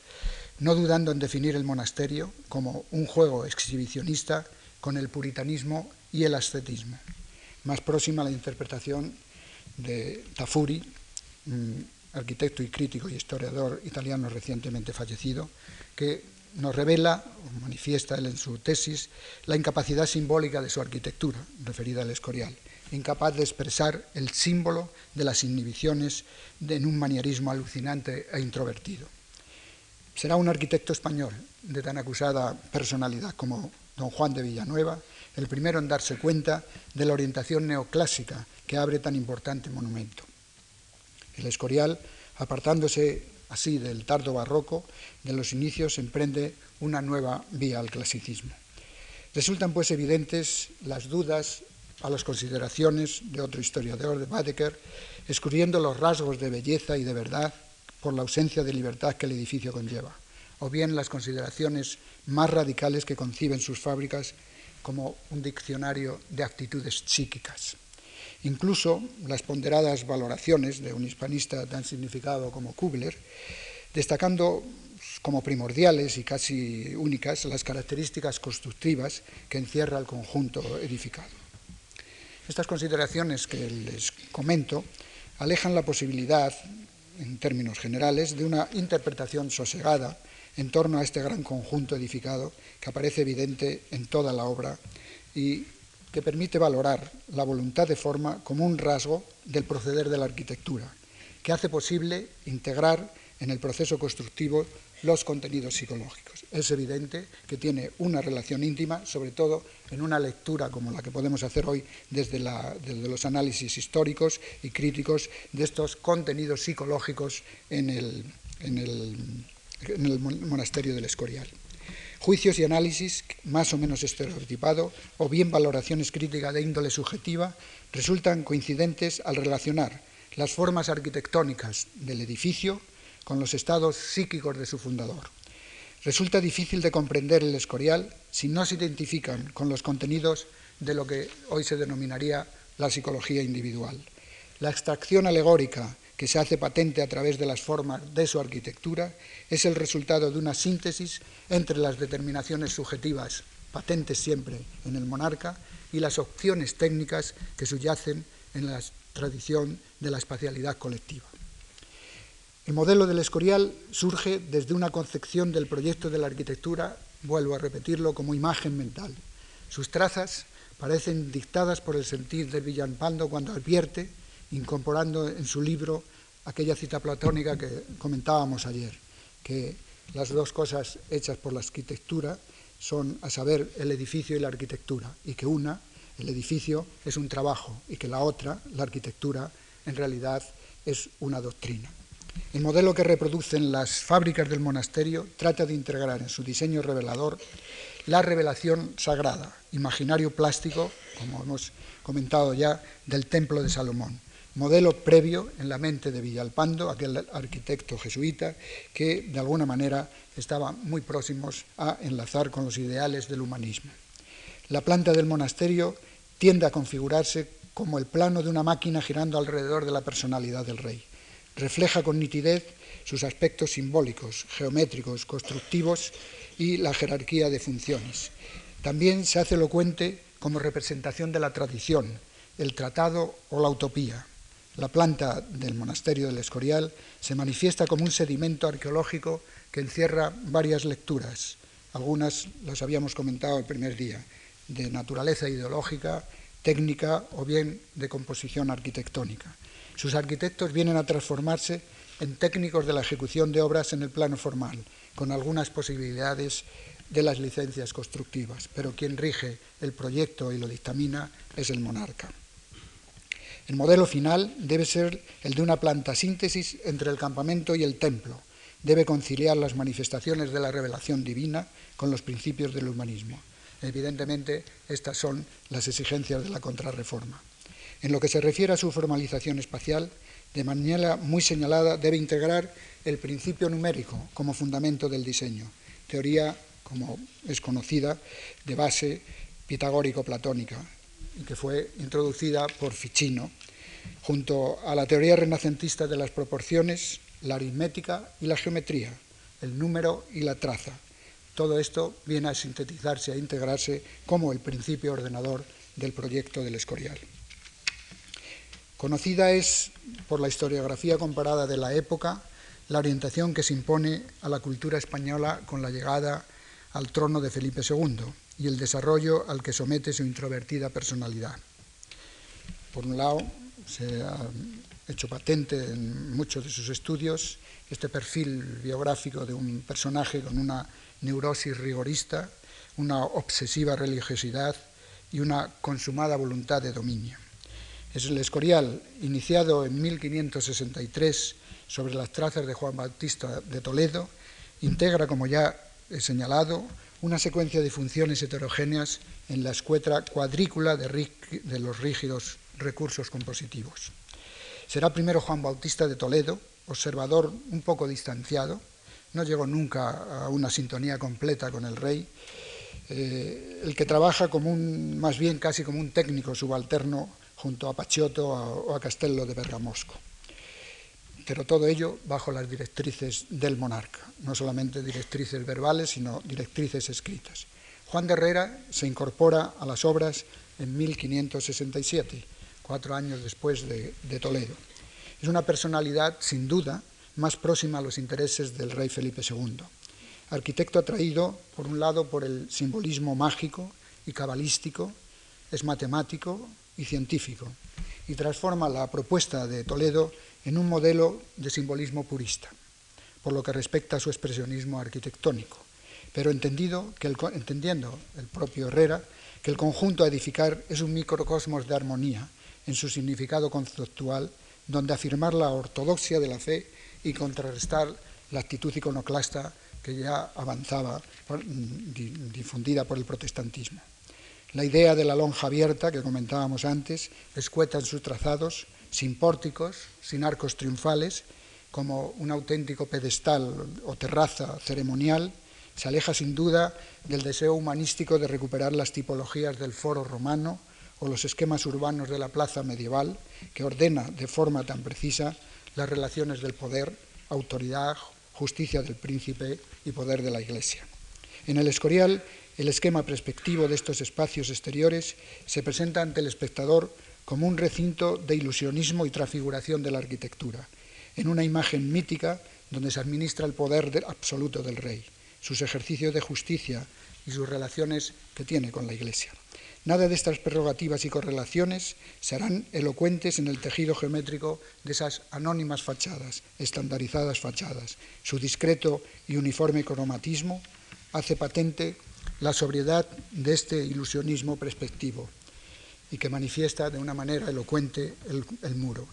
no dudando en definir el monasterio como un juego exhibicionista con el puritanismo y el ascetismo, más próxima a la interpretación de Tafuri, arquitecto y crítico y historiador italiano recientemente fallecido, que nos revela, manifiesta él en su tesis, la incapacidad simbólica de su arquitectura, referida al Escorial, incapaz de expresar el símbolo de las inhibiciones en un manierismo alucinante e introvertido será un arquitecto español de tan acusada personalidad como don Juan de Villanueva, el primero en darse cuenta de la orientación neoclásica que abre tan importante monumento. El Escorial, apartándose así del tardo barroco, de los inicios emprende una nueva vía al clasicismo. Resultan pues evidentes las dudas a las consideraciones de otro historiador, de Badeker, escurriendo los rasgos de belleza y de verdad por la ausencia de libertad que el edificio conlleva, o bien las consideraciones más radicales que conciben sus fábricas como un diccionario de actitudes psíquicas. Incluso las ponderadas valoraciones de un hispanista tan significado como Kubler, destacando como primordiales y casi únicas las características constructivas que encierra el conjunto edificado. Estas consideraciones que les comento alejan la posibilidad en términos generales, de una interpretación sosegada en torno a este gran conjunto edificado que aparece evidente en toda la obra y que permite valorar la voluntad de forma como un rasgo del proceder de la arquitectura, que hace posible integrar en el proceso constructivo los contenidos psicológicos. Es evidente que tiene una relación íntima, sobre todo en una lectura como la que podemos hacer hoy desde, los análisis históricos y críticos de estos contenidos psicológicos en el, monasterio del Escorial. Juicios y análisis más o menos estereotipado o bien valoraciones críticas de índole subjetiva resultan coincidentes al relacionar las formas arquitectónicas del edificio con los estados psíquicos de su fundador. Resulta difícil de comprender el escorial si no se identifican con los contenidos de lo que hoy se denominaría la psicología individual. La extracción alegórica que se hace patente a través de las formas de su arquitectura es el resultado de una síntesis entre las determinaciones subjetivas, patentes siempre en el monarca, y las opciones técnicas que subyacen en la tradición de la espacialidad colectiva. El modelo del Escorial surge desde una concepción del proyecto de la arquitectura, vuelvo a repetirlo, como imagen mental. Sus trazas parecen dictadas por el sentir de Villalpando cuando advierte, incorporando en su libro aquella cita platónica que comentábamos ayer, que las dos cosas hechas por la arquitectura son, a saber, el edificio y la arquitectura, y que una, el edificio, es un trabajo, y que la otra, la arquitectura, en realidad es una doctrina. El modelo que reproducen las fábricas del monasterio trata de integrar en su diseño revelador la revelación sagrada, imaginario plástico, como hemos comentado ya, del templo de Salomón, modelo previo en la mente de Villalpando, aquel arquitecto jesuita que de alguna manera estaba muy próximos a enlazar con los ideales del humanismo. La planta del monasterio tiende a configurarse como el plano de una máquina girando alrededor de la personalidad del rey refleja con nitidez sus aspectos simbólicos, geométricos, constructivos y la jerarquía de funciones. También se hace elocuente como representación de la tradición, el tratado o la utopía. La planta del monasterio del Escorial se manifiesta como un sedimento arqueológico que encierra varias lecturas. Algunas las habíamos comentado el primer día, de naturaleza ideológica, técnica o bien de composición arquitectónica. Sus arquitectos vienen a transformarse en técnicos de la ejecución de obras en el plano formal, con algunas posibilidades de las licencias constructivas, pero quien rige el proyecto y lo dictamina es el monarca. El modelo final debe ser el de una planta síntesis entre el campamento y el templo. Debe conciliar las manifestaciones de la revelación divina con los principios del humanismo. Evidentemente, estas son las exigencias de la contrarreforma. En lo que se refiere a su formalización espacial, de manera muy señalada debe integrar el principio numérico como fundamento del diseño, teoría, como es conocida, de base pitagórico-platónica, que fue introducida por Ficino, junto a la teoría renacentista de las proporciones, la aritmética y la geometría, el número y la traza. Todo esto viene a sintetizarse, a integrarse como el principio ordenador del proyecto del Escorial. Conocida es por la historiografía comparada de la época la orientación que se impone a la cultura española con la llegada al trono de Felipe II y el desarrollo al que somete su introvertida personalidad. Por un lado, se ha hecho patente en muchos de sus estudios este perfil biográfico de un personaje con una neurosis rigorista, una obsesiva religiosidad y una consumada voluntad de dominio. Es el Escorial, iniciado en 1563 sobre las trazas de Juan Bautista de Toledo, integra, como ya he señalado, una secuencia de funciones heterogéneas en la escuetra cuadrícula de, los rígidos recursos compositivos. Será primero Juan Bautista de Toledo, observador un poco distanciado, no llegó nunca a una sintonía completa con el rey, eh, el que trabaja como un, más bien casi como un técnico subalterno junto a Paciotto o a Castello de Bergamosco. Pero todo ello bajo las directrices del monarca, no solamente directrices verbales, sino directrices escritas. Juan de Herrera se incorpora a las obras en 1567, cuatro años después de, de Toledo. Es una personalidad, sin duda, más próxima a los intereses del rey Felipe II. Arquitecto atraído, por un lado, por el simbolismo mágico y cabalístico, es matemático y científico, y transforma la propuesta de Toledo en un modelo de simbolismo purista, por lo que respecta a su expresionismo arquitectónico, pero entendido que entendiendo el propio Herrera que el conjunto a edificar es un microcosmos de armonía en su significado conceptual, donde afirmar la ortodoxia de la fe y contrarrestar la actitud iconoclasta que ya avanzaba difundida por el protestantismo. La idea de la lonja abierta que comentábamos antes, escueta en sus trazados, sin pórticos, sin arcos triunfales, como un auténtico pedestal o terraza ceremonial, se aleja sin duda del deseo humanístico de recuperar las tipologías del foro romano o los esquemas urbanos de la plaza medieval, que ordena de forma tan precisa las relaciones del poder, autoridad, justicia del príncipe y poder de la Iglesia. En el Escorial, el esquema perspectivo de estos espacios exteriores se presenta ante el espectador como un recinto de ilusionismo y transfiguración de la arquitectura, en una imagen mítica donde se administra el poder absoluto del rey, sus ejercicios de justicia y sus relaciones que tiene con la Iglesia. Nada de estas prerrogativas y correlaciones serán elocuentes en el tejido geométrico de esas anónimas fachadas, estandarizadas fachadas. Su discreto y uniforme cromatismo hace patente la sobriedad de este ilusionismo perspectivo y que manifiesta de una manera elocuente el, muro.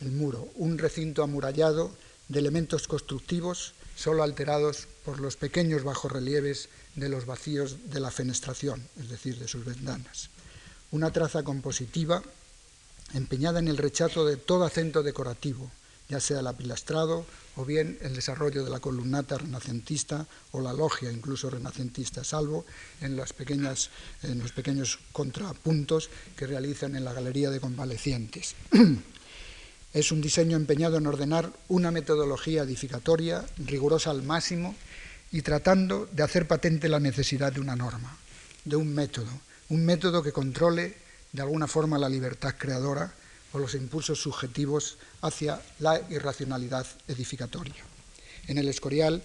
El muro, un recinto amurallado de elementos constructivos solo alterados por los pequeños bajorrelieves de los vacíos de la fenestración, es decir, de sus ventanas. Una traza compositiva empeñada en el rechazo de todo acento decorativo, ya sea el apilastrado o bien el desarrollo de la columnata renacentista o la logia incluso renacentista, salvo en, en los pequeños contrapuntos que realizan en la galería de convalecientes. Es un diseño empeñado en ordenar una metodología edificatoria rigurosa al máximo y tratando de hacer patente la necesidad de una norma, de un método, un método que controle de alguna forma la libertad creadora o los impulsos subjetivos hacia la irracionalidad edificatoria. En el Escorial,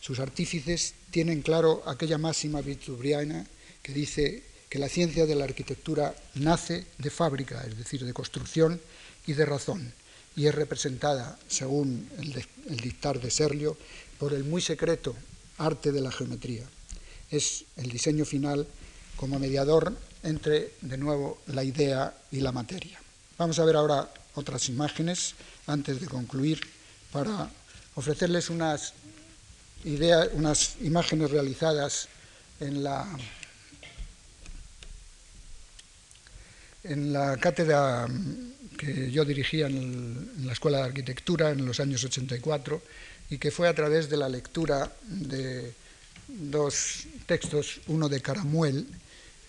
sus artífices tienen claro aquella máxima vitruviana que dice que la ciencia de la arquitectura nace de fábrica, es decir, de construcción y de razón, y es representada, según el, dictar de Serlio, por el muy secreto arte de la geometría. Es el diseño final como mediador entre, de nuevo, la idea y la materia. Vamos a ver ahora otras imágenes antes de concluir para ofrecerles unas ideas, unas imágenes realizadas en la en la cátedra que yo dirigía en, la Escuela de Arquitectura en los años 84 y que fue a través de la lectura de dos textos, uno de Caramuel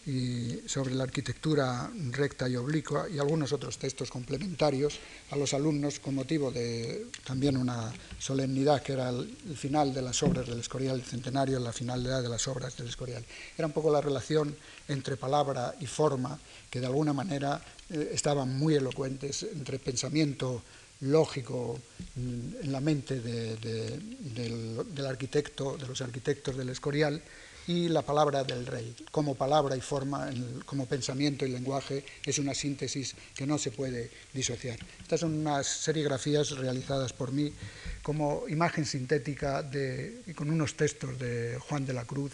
y sobre la arquitectura recta y oblicua y algunos otros textos complementarios a los alumnos con motivo de también una solemnidad que era el, final de las obras del Escorial, el centenario, la finalidad de las obras del Escorial. Era un poco la relación entre palabra y forma que de alguna manera eh, estaban muy elocuentes entre pensamiento lógico mm, en la mente del arquitecto, de los arquitectos del Escorial, y la palabra del rey, como palabra y forma, como pensamiento y lenguaje, es una síntesis que no se puede disociar. Estas son unas serigrafías realizadas por mí como imagen sintética de, y con unos textos de Juan de la Cruz.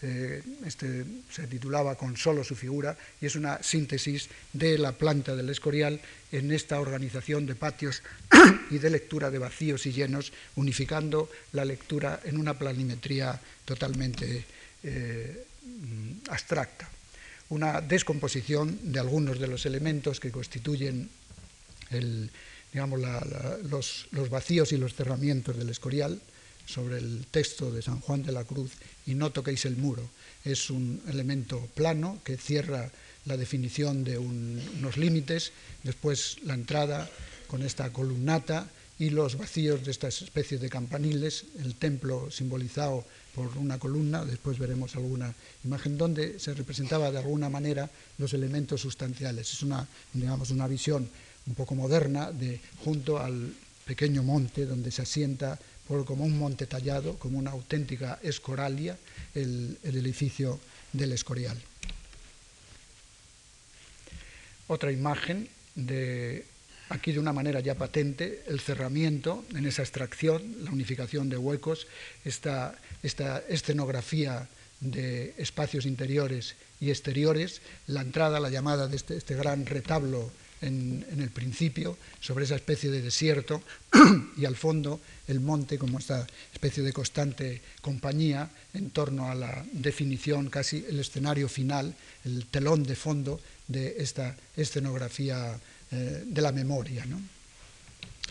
Eh, este se titulaba Con solo su figura y es una síntesis de la planta del Escorial en esta organización de patios y de lectura de vacíos y llenos, unificando la lectura en una planimetría totalmente eh, abstracta, una descomposición de algunos de los elementos que constituyen los, vacíos y los cerramientos del Escorial sobre el texto de San Juan de la Cruz y no toquéis el muro. Es un elemento plano que cierra la definición de unos límites, después la entrada con esta columnata y los vacíos de estas especies de campaniles, el templo simbolizado por una columna, después veremos alguna imagen donde se representaba de alguna manera los elementos sustanciales. Es una, digamos, una visión un poco moderna de junto al pequeño monte donde se asienta por, como un monte tallado, como una auténtica escoralia, el, el edificio del Escorial. Otra imagen de aquí de una manera ya patente el cerramiento en esa extracción, la unificación de huecos, esta, esta escenografía de espacios interiores y exteriores, la entrada, la llamada de este, este gran retablo en, el principio, sobre esa especie de desierto, y al fondo el monte como esta especie de constante compañía en torno a la definición, casi el escenario final, el telón de fondo de esta escenografía eh, de la memoria.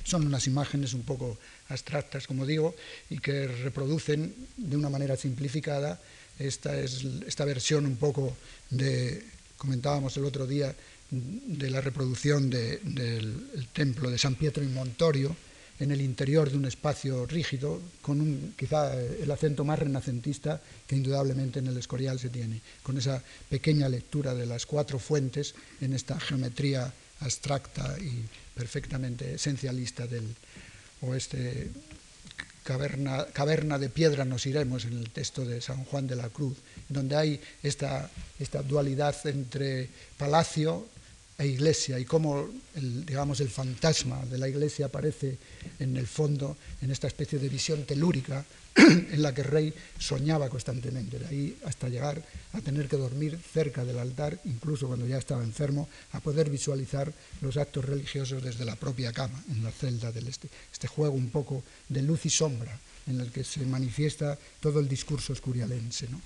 Son unas imágenes un poco abstractas, como digo, y que reproducen de una manera simplificada esta, es, esta versión un poco de, comentábamos el otro día, de la reproducción del templo de San Pietro in Montorio, en el interior de un espacio rígido, con un, quizá el acento más renacentista que indudablemente en el Escorial se tiene, con esa pequeña lectura de las cuatro fuentes en esta geometría abstracta y perfectamente esencialista del oeste. Caverna, caverna de piedra nos iremos en el texto de San Juan de la Cruz, donde hay esta, esta dualidad entre palacio e iglesia y cómo el, digamos, el fantasma de la iglesia aparece en el fondo en esta especie de visión telúrica en la que el rey soñaba constantemente, de ahí hasta llegar a tener que dormir cerca del altar, incluso cuando ya estaba enfermo, a poder visualizar los actos religiosos desde la propia cama, en la celda del este. Este juego un poco de luz y sombra en el que se manifiesta todo el discurso escurialense. ¿no?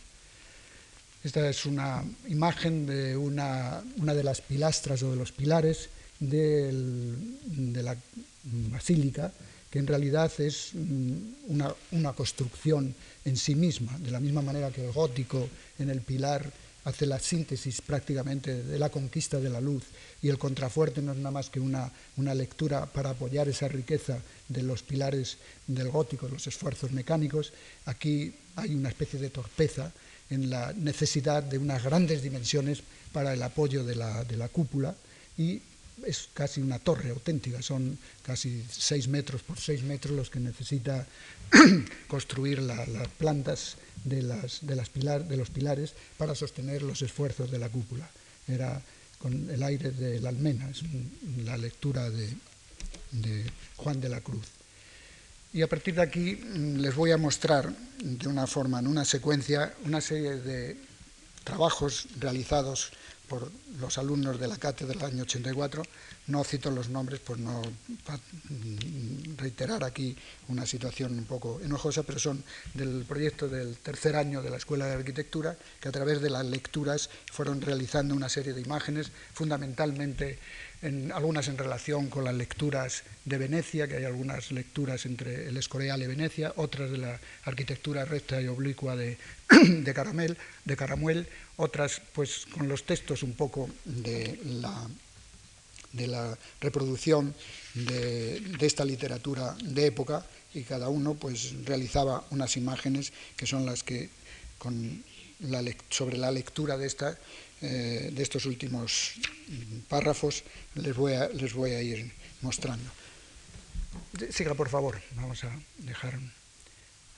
Esta es una imagen de una, de las pilastras o de los pilares de la basílica, que en realidad es mm, una, construcción en sí misma, de la misma manera que el gótico en el pilar hace la síntesis prácticamente de la conquista de la luz y el contrafuerte no es nada más que una, una, lectura para apoyar esa riqueza de los pilares del gótico, los esfuerzos mecánicos. Aquí hay una especie de torpeza en la necesidad de unas grandes dimensiones para el apoyo de la, de la cúpula y es casi una torre auténtica, son casi seis metros por seis metros los que necesita construir las plantas de, las, de, las pilar, de los pilares para sostener los esfuerzos de la cúpula. Era con el aire de la almena, es la lectura de, de Juan de la Cruz. Y a partir de aquí mm, les voy a mostrar de una forma, en una secuencia, una serie de trabajos realizados por los alumnos de la cátedra del año 84. No cito los nombres por no reiterar aquí una situación un poco enojosa, pero son del proyecto del tercer año de la Escuela de Arquitectura, que a través de las lecturas fueron realizando una serie de imágenes, fundamentalmente en, algunas en relación con las lecturas de Venecia, que hay algunas lecturas entre el Escorial y Venecia, otras de la arquitectura recta y oblicua de, de, Caramel, de Caramuel, otras pues con los textos un poco de la, de la reproducción de, esta literatura de época y cada uno pues realizaba unas imágenes que son las que con la, sobre la lectura de, esta, eh, de estos últimos párrafos les voy, a, les voy a ir mostrando. Siga, por favor. Vamos a dejar.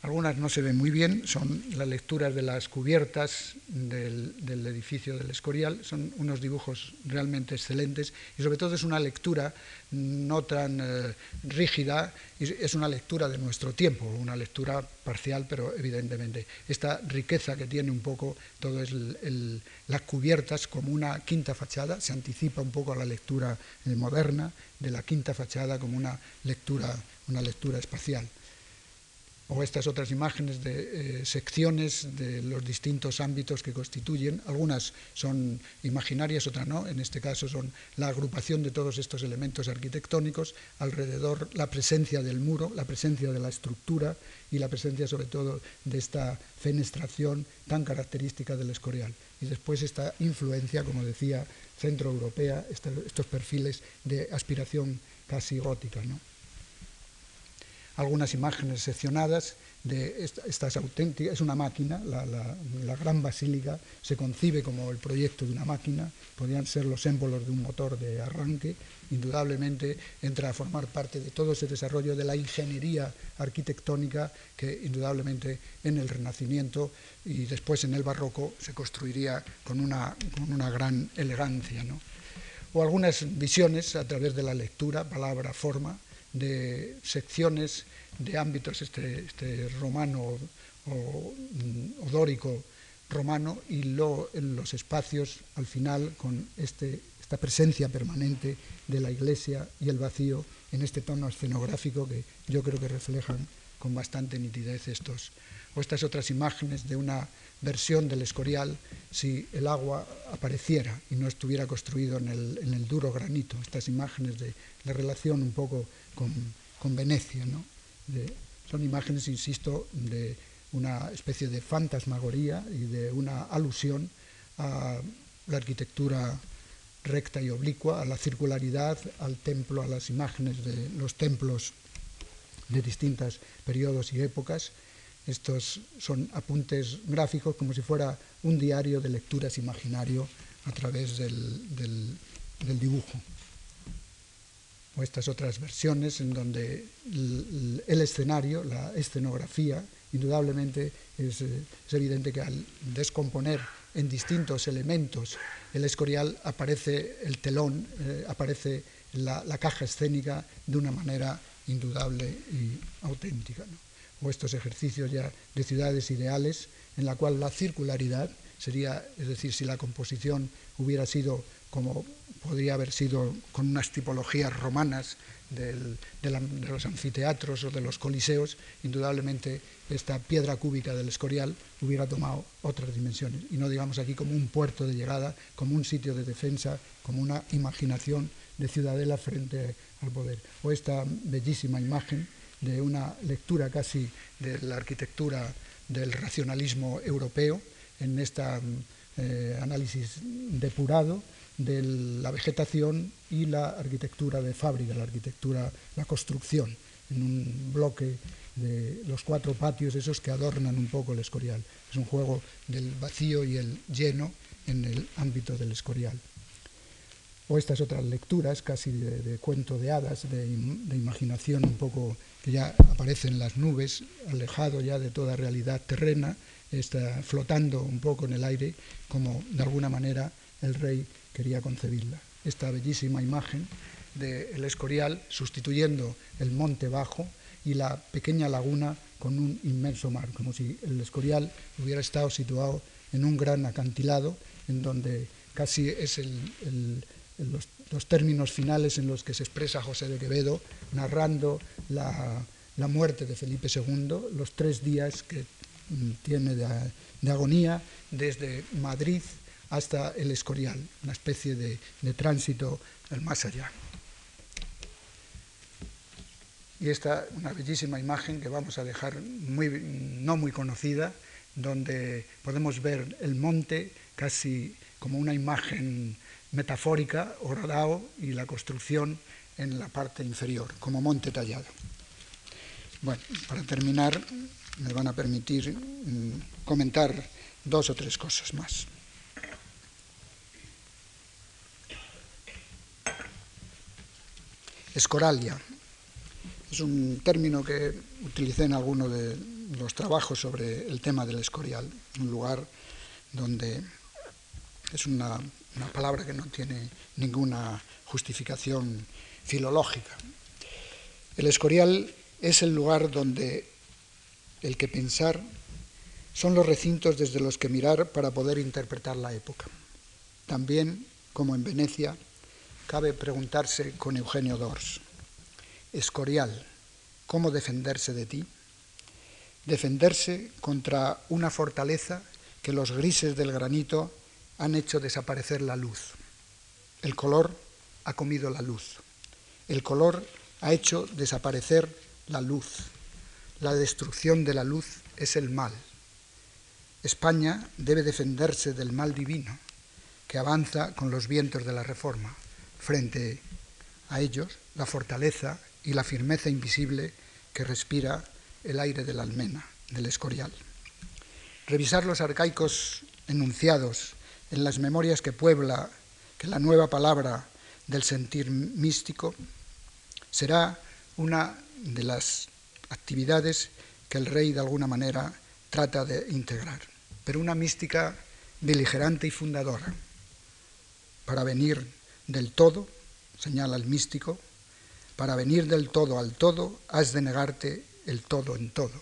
Algunas no se ven muy bien, son las lecturas de las cubiertas del, edificio del Escorial, son unos dibujos realmente excelentes y sobre todo es una lectura no tan eh, rígida, es una lectura de nuestro tiempo, una lectura parcial, pero evidentemente esta riqueza que tiene un poco todo es las cubiertas como una quinta fachada, se anticipa un poco a la lectura eh, moderna de la quinta fachada como una lectura, una lectura espacial o estas otras imágenes de eh, secciones de los distintos ámbitos que constituyen. Algunas son imaginarias, otras no. En este caso son la agrupación de todos estos elementos arquitectónicos alrededor, la presencia del muro, la presencia de la estructura y la presencia sobre todo de esta fenestración tan característica del Escorial. Y después esta influencia, como decía, centroeuropea, estos perfiles de aspiración casi gótica. ¿no? Algunas imágenes seccionadas de estas auténticas, es una máquina, la, gran basílica se concibe como el proyecto de una máquina, podrían ser los símbolos de un motor de arranque, indudablemente entra a formar parte de todo ese desarrollo de la ingeniería arquitectónica que indudablemente en el Renacimiento y después en el Barroco se construiría con una, con una gran elegancia. O algunas visiones a través de la lectura, palabra, forma, de secciones de ámbitos este, este romano o, dórico romano y lo, en los espacios al final con este, esta presencia permanente de la iglesia y el vacío en este tono escenográfico que yo creo que reflejan con bastante nitidez estos o estas otras imágenes de una versión del Escorial si el agua apareciera y no estuviera construido en el, en el duro granito. Estas imágenes de la relación un poco con, Venecia. ¿no? son imágenes, insisto, de una especie de fantasmagoría y de una alusión a la arquitectura recta y oblicua, a la circularidad, al templo, a las imágenes de los templos de distintos periodos y épocas. Estos son apuntes gráficos como si fuera un diario de lecturas imaginario a través del dibujo o estas otras versiones en donde el, escenario, la escenografía, indudablemente es, eh, evidente que al descomponer en distintos elementos el escorial aparece el telón, eh, aparece la, caja escénica de una manera indudable y auténtica. O estos ejercicios ya de ciudades ideales en la cual la circularidad sería, es decir, si la composición hubiera sido como podría haber sido con unas tipologías romanas de, los anfiteatros o de los coliseos, indudablemente esta piedra cúbica del Escorial hubiera tomado otras dimensiones. Y no digamos aquí como un puerto de llegada, como un sitio de defensa, como una imaginación de ciudadela frente al poder. O esta bellísima imagen de una lectura casi de la arquitectura del racionalismo europeo en este análisis depurado de la vegetación y la arquitectura de fábrica, la arquitectura, la construcción, en un bloque de los cuatro patios esos que adornan un poco el escorial. Es un juego del vacío y el lleno en el ámbito del escorial. O estas otras lecturas casi de, cuento de hadas, de, de, imaginación un poco que ya aparecen las nubes, alejado ya de toda realidad terrena, está flotando un poco en el aire, como de alguna manera el rey quería concebirla. Esta bellísima imagen del Escorial, sustituyendo el monte bajo y la pequeña laguna con un inmenso mar, como si el Escorial hubiera estado situado en un gran acantilado, en donde casi es los, términos finales en los que se expresa José de Quevedo, narrando la, muerte de Felipe II, los tres días que mm, tiene de, agonía desde Madrid hasta el Escorial, una especie de, tránsito al más allá. Y esta una bellísima imagen que vamos a dejar muy, no muy conocida, donde podemos ver el monte casi como una imagen metafórica, horadao, y la construcción en la parte inferior, como monte tallado. Bueno, para terminar, me van a permitir mm, comentar dos o tres cosas más. Escoralia, es un término que utilicé en alguno de los trabajos sobre el tema del escorial, un lugar donde es una, palabra que no tiene ninguna justificación filológica. El escorial es el lugar donde el que pensar son los recintos desde los que mirar para poder interpretar la época. También, como en Venecia, cabe preguntarse con Eugenio Dors, Escorial, ¿cómo defenderse de ti? Defenderse contra una fortaleza que los grises del granito han hecho desaparecer la luz. El color ha comido la luz. El color ha hecho desaparecer la luz. La destrucción de la luz es el mal. España debe defenderse del mal divino que avanza con los vientos de la reforma. Frente a ellos, la fortaleza y la firmeza invisible que respira el aire de la almena, del escorial. Revisar los arcaicos enunciados en las memorias que puebla, que la nueva palabra del sentir místico, será una de las actividades que el rey de alguna manera trata de integrar, pero una mística beligerante y fundadora, para venir del todo, señala el místico, para venir del todo al todo, has de negarte el todo en todo.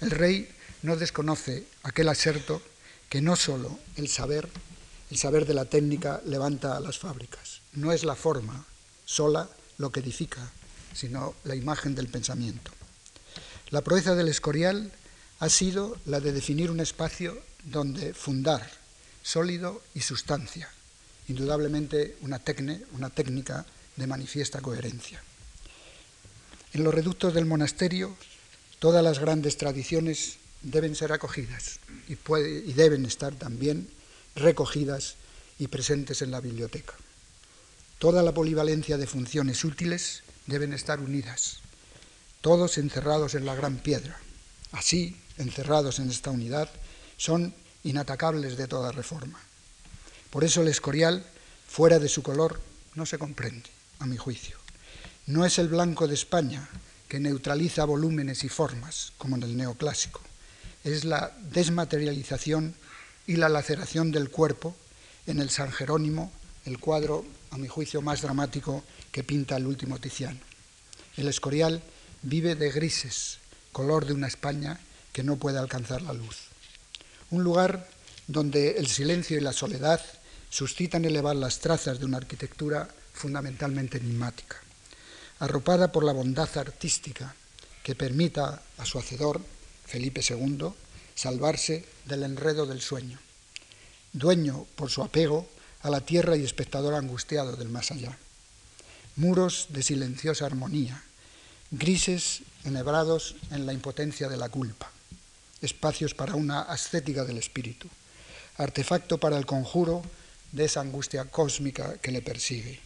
El rey no desconoce aquel aserto que no solo el saber, el saber de la técnica levanta a las fábricas, no es la forma sola lo que edifica, sino la imagen del pensamiento. La proeza del Escorial ha sido la de definir un espacio donde fundar sólido y sustancia, indudablemente una, técnica de manifiesta coherencia. En los reductos del monasterio, todas las grandes tradiciones deben ser acogidas y, y deben estar también recogidas y presentes en la biblioteca. Toda la polivalencia de funciones útiles deben estar unidas, todos encerrados en la gran piedra. Así, encerrados en esta unidad, son inatacables de toda reforma. Por eso el escorial, fuera de su color, no se comprende a mi juicio. No es el blanco de España que neutraliza volúmenes y formas, como en el neoclásico. Es la desmaterialización y la laceración del cuerpo en el San Jerónimo, el cuadro, a mi juicio, más dramático que pinta el último Tiziano. El Escorial vive de grises, color de una España que no puede alcanzar la luz. Un lugar donde el silencio y la soledad suscitan elevar las trazas de una arquitectura fundamentalmente enigmática, arropada por la bondad artística que permita a su hacedor, Felipe II, salvarse del enredo del sueño, dueño por su apego a la tierra y espectador angustiado del más allá. Muros de silenciosa armonía, grises enhebrados en la impotencia de la culpa, espacios para una ascética del espíritu, artefacto para el conjuro de esa angustia cósmica que le persigue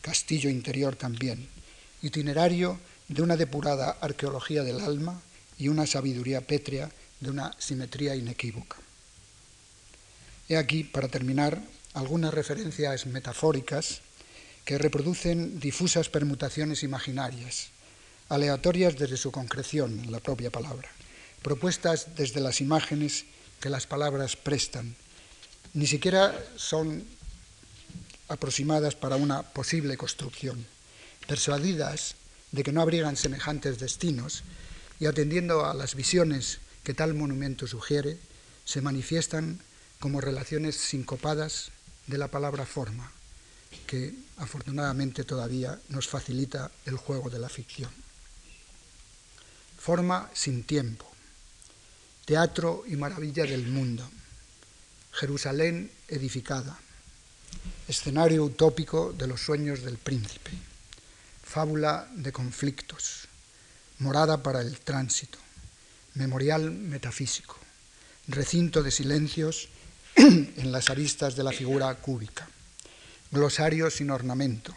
castillo interior también, itinerario de una depurada arqueología del alma y una sabiduría pétrea de una simetría inequívoca. He aquí, para terminar, algunas referencias metafóricas que reproducen difusas permutaciones imaginarias, aleatorias desde su concreción en la propia palabra, propuestas desde las imágenes que las palabras prestan. Ni siquiera son aproximadas para una posible construcción, persuadidas de que no abrigan semejantes destinos y atendiendo a las visiones que tal monumento sugiere, se manifiestan como relaciones sincopadas de la palabra forma, que afortunadamente todavía nos facilita el juego de la ficción. Forma sin tiempo, teatro y maravilla del mundo, Jerusalén edificada, escenario utópico de los sueños del príncipe, fábula de conflictos, morada para el tránsito, memorial metafísico, recinto de silencios en las aristas de la figura cúbica, glosario sin ornamento,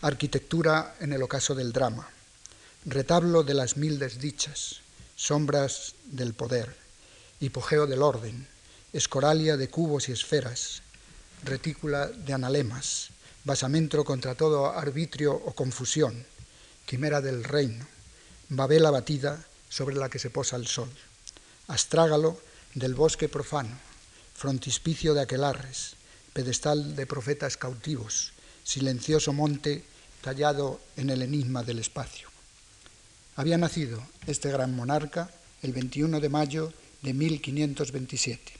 arquitectura en el ocaso del drama, retablo de las mil desdichas, sombras del poder, hipogeo del orden, escoralia de cubos y esferas, retícula de analemas, basamento contra todo arbitrio o confusión, quimera del reino, babel abatida sobre la que se posa el sol, astrágalo del bosque profano, frontispicio de aquelarres, pedestal de profetas cautivos, silencioso monte tallado en el enigma del espacio. Había nacido este gran monarca el 21 de mayo de 1527.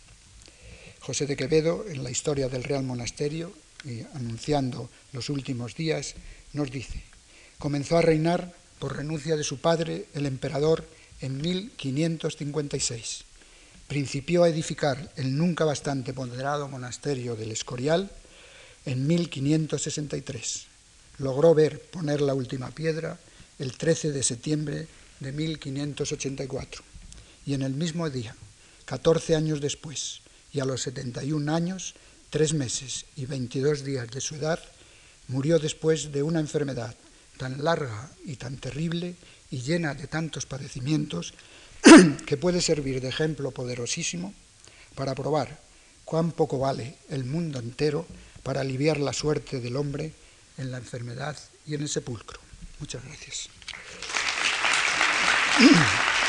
José de Quevedo, en la historia del Real Monasterio, y anunciando los últimos días, nos dice, comenzó a reinar por renuncia de su padre, el emperador, en 1556. Principió a edificar el nunca bastante ponderado monasterio del Escorial en 1563. Logró ver poner la última piedra el 13 de septiembre de 1584. Y en el mismo día, 14 años después, y a los 71 años, tres meses y 22 días de su edad, murió después de una enfermedad tan larga y tan terrible y llena de tantos padecimientos que puede servir de ejemplo poderosísimo para probar cuán poco vale el mundo entero para aliviar la suerte del hombre en la enfermedad y en el sepulcro. Muchas gracias.